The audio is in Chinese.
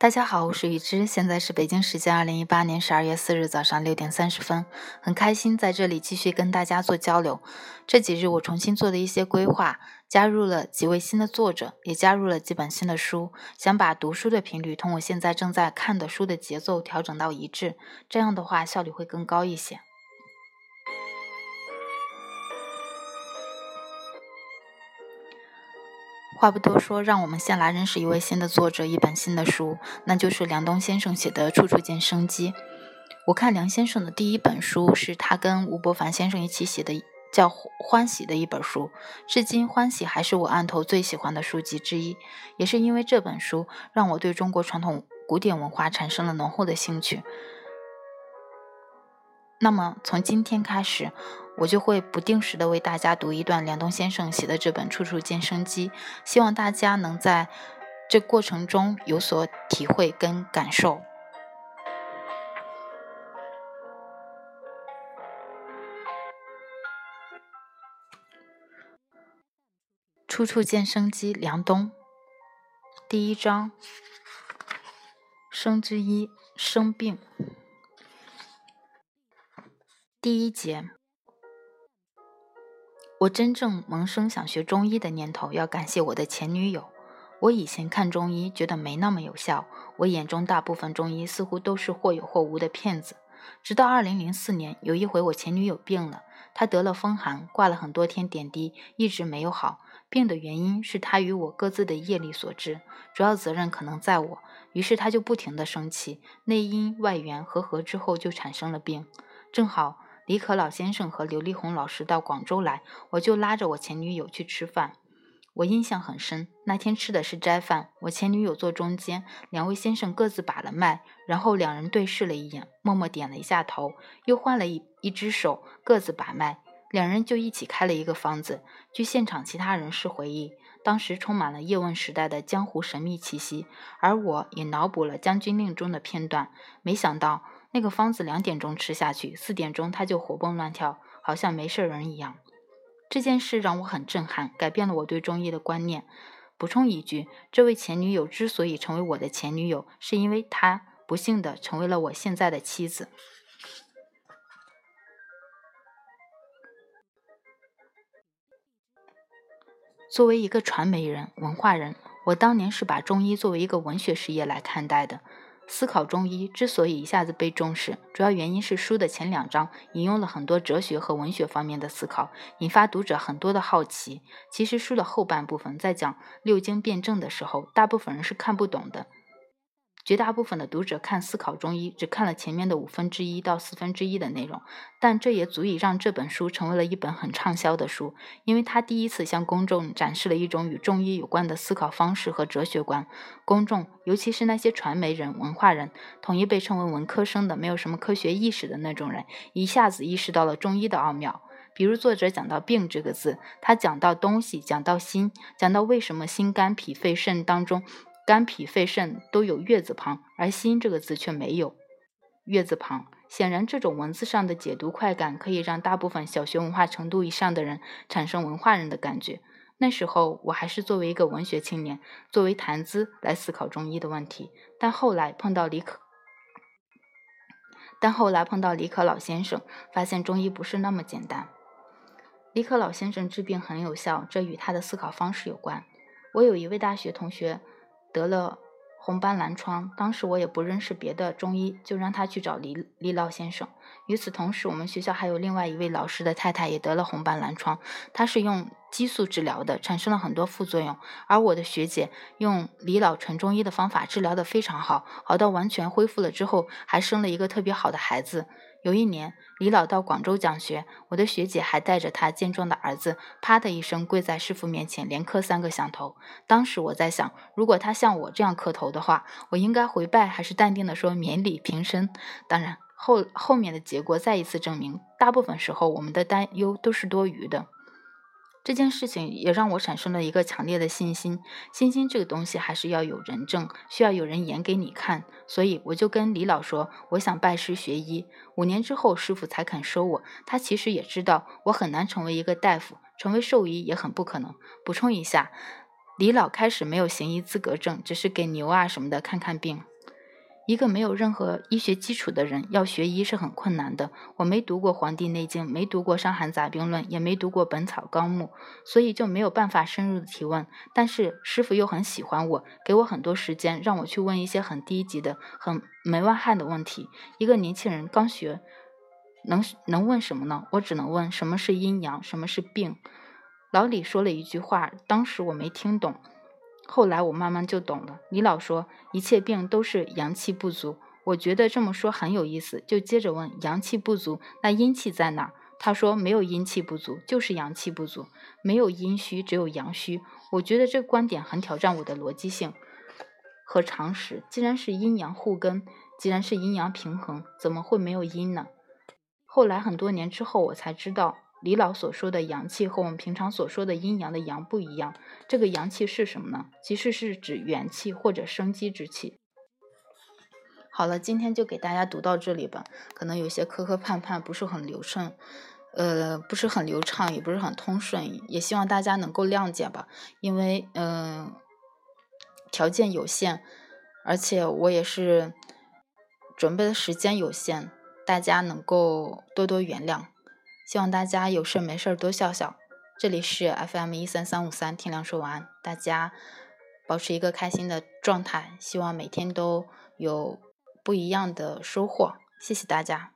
大家好，我是雨之，现在是北京时间二零一八年十二月四日早上六点三十分，很开心在这里继续跟大家做交流。这几日我重新做了一些规划，加入了几位新的作者，也加入了几本新的书，想把读书的频率同我现在正在看的书的节奏调整到一致，这样的话效率会更高一些。话不多说，让我们先来认识一位新的作者，一本新的书，那就是梁冬先生写的《处处见生机》。我看梁先生的第一本书是他跟吴伯凡先生一起写的，叫《欢喜》的一本书，至今《欢喜》还是我案头最喜欢的书籍之一。也是因为这本书，让我对中国传统古典文化产生了浓厚的兴趣。那么从今天开始，我就会不定时的为大家读一段梁冬先生写的这本《处处见生机》，希望大家能在这过程中有所体会跟感受。处处见生机，梁冬。第一章：生之一，生病。第一节，我真正萌生想学中医的念头，要感谢我的前女友。我以前看中医觉得没那么有效，我眼中大部分中医似乎都是或有或无的骗子。直到二零零四年，有一回我前女友病了，她得了风寒，挂了很多天点滴，一直没有好。病的原因是她与我各自的业力所致，主要责任可能在我。于是她就不停的生气，内因外缘和合之后就产生了病。正好。李可老先生和刘丽红老师到广州来，我就拉着我前女友去吃饭。我印象很深，那天吃的是斋饭，我前女友坐中间，两位先生各自把了脉，然后两人对视了一眼，默默点了一下头，又换了一一只手，各自把脉，两人就一起开了一个方子。据现场其他人士回忆，当时充满了叶问时代的江湖神秘气息，而我也脑补了《将军令》中的片段，没想到。那个方子两点钟吃下去，四点钟他就活蹦乱跳，好像没事人一样。这件事让我很震撼，改变了我对中医的观念。补充一句，这位前女友之所以成为我的前女友，是因为她不幸的成为了我现在的妻子。作为一个传媒人、文化人，我当年是把中医作为一个文学事业来看待的。思考中医之所以一下子被重视，主要原因是书的前两章引用了很多哲学和文学方面的思考，引发读者很多的好奇。其实书的后半部分在讲六经辩证的时候，大部分人是看不懂的。绝大部分的读者看《思考中医》，只看了前面的五分之一到四分之一的内容，但这也足以让这本书成为了一本很畅销的书，因为他第一次向公众展示了一种与中医有关的思考方式和哲学观。公众，尤其是那些传媒人、文化人，统一被称为文科生的、没有什么科学意识的那种人，一下子意识到了中医的奥妙。比如作者讲到“病”这个字，他讲到东西，讲到心，讲到为什么心、肝、脾、肺、肾当中。肝脾肺肾都有月字旁，而心这个字却没有月字旁。显然，这种文字上的解读快感可以让大部分小学文化程度以上的人产生文化人的感觉。那时候，我还是作为一个文学青年，作为谈资来思考中医的问题。但后来碰到李可，但后来碰到李可老先生，发现中医不是那么简单。李可老先生治病很有效，这与他的思考方式有关。我有一位大学同学。得了红斑狼疮，当时我也不认识别的中医，就让他去找李李老先生。与此同时，我们学校还有另外一位老师的太太也得了红斑狼疮，他是用激素治疗的，产生了很多副作用。而我的学姐用李老纯中医的方法治疗的非常好，好到完全恢复了之后，还生了一个特别好的孩子。有一年，李老到广州讲学，我的学姐还带着他健壮的儿子，啪的一声跪在师傅面前，连磕三个响头。当时我在想，如果他像我这样磕头的话，我应该回拜还是淡定的说免礼平身？当然，后后面的结果再一次证明，大部分时候我们的担忧都是多余的。这件事情也让我产生了一个强烈的信心。信心这个东西还是要有人证，需要有人演给你看。所以我就跟李老说，我想拜师学医。五年之后，师傅才肯收我。他其实也知道我很难成为一个大夫，成为兽医也很不可能。补充一下，李老开始没有行医资格证，只是给牛啊什么的看看病。一个没有任何医学基础的人要学医是很困难的。我没读过《黄帝内经》，没读过《伤寒杂病论》，也没读过《本草纲目》，所以就没有办法深入的提问。但是师傅又很喜欢我，给我很多时间，让我去问一些很低级的、很门外汉的问题。一个年轻人刚学，能能问什么呢？我只能问什么是阴阳，什么是病。老李说了一句话，当时我没听懂。后来我慢慢就懂了。李老说一切病都是阳气不足，我觉得这么说很有意思，就接着问阳气不足，那阴气在哪？他说没有阴气不足，就是阳气不足，没有阴虚，只有阳虚。我觉得这个观点很挑战我的逻辑性和常识。既然是阴阳互根，既然是阴阳平衡，怎么会没有阴呢？后来很多年之后，我才知道。李老所说的阳气和我们平常所说的阴阳的阳不一样。这个阳气是什么呢？其实是指元气或者生机之气。好了，今天就给大家读到这里吧。可能有些磕磕绊绊，不是很流畅，呃，不是很流畅，也不是很通顺，也希望大家能够谅解吧。因为嗯，条件有限，而且我也是准备的时间有限，大家能够多多原谅。希望大家有事没事多笑笑。这里是 FM 一三三五三，天亮说完。大家保持一个开心的状态，希望每天都有不一样的收获。谢谢大家。